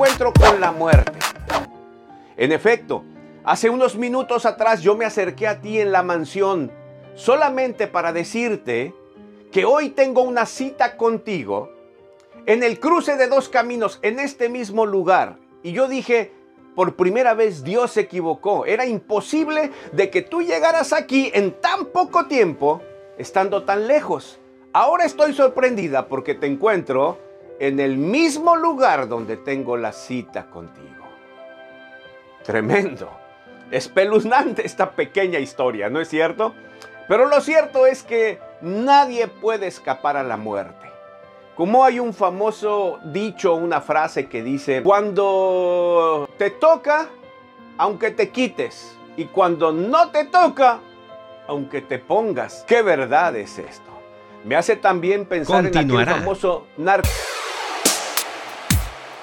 encuentro con la muerte. En efecto, hace unos minutos atrás yo me acerqué a ti en la mansión solamente para decirte que hoy tengo una cita contigo en el cruce de dos caminos, en este mismo lugar. Y yo dije, por primera vez Dios se equivocó. Era imposible de que tú llegaras aquí en tan poco tiempo, estando tan lejos. Ahora estoy sorprendida porque te encuentro en el mismo lugar donde tengo la cita contigo. Tremendo. Espeluznante esta pequeña historia, ¿no es cierto? Pero lo cierto es que nadie puede escapar a la muerte. Como hay un famoso dicho, una frase que dice, cuando te toca, aunque te quites, y cuando no te toca, aunque te pongas. ¿Qué verdad es esto? Me hace también pensar en aquel famoso narco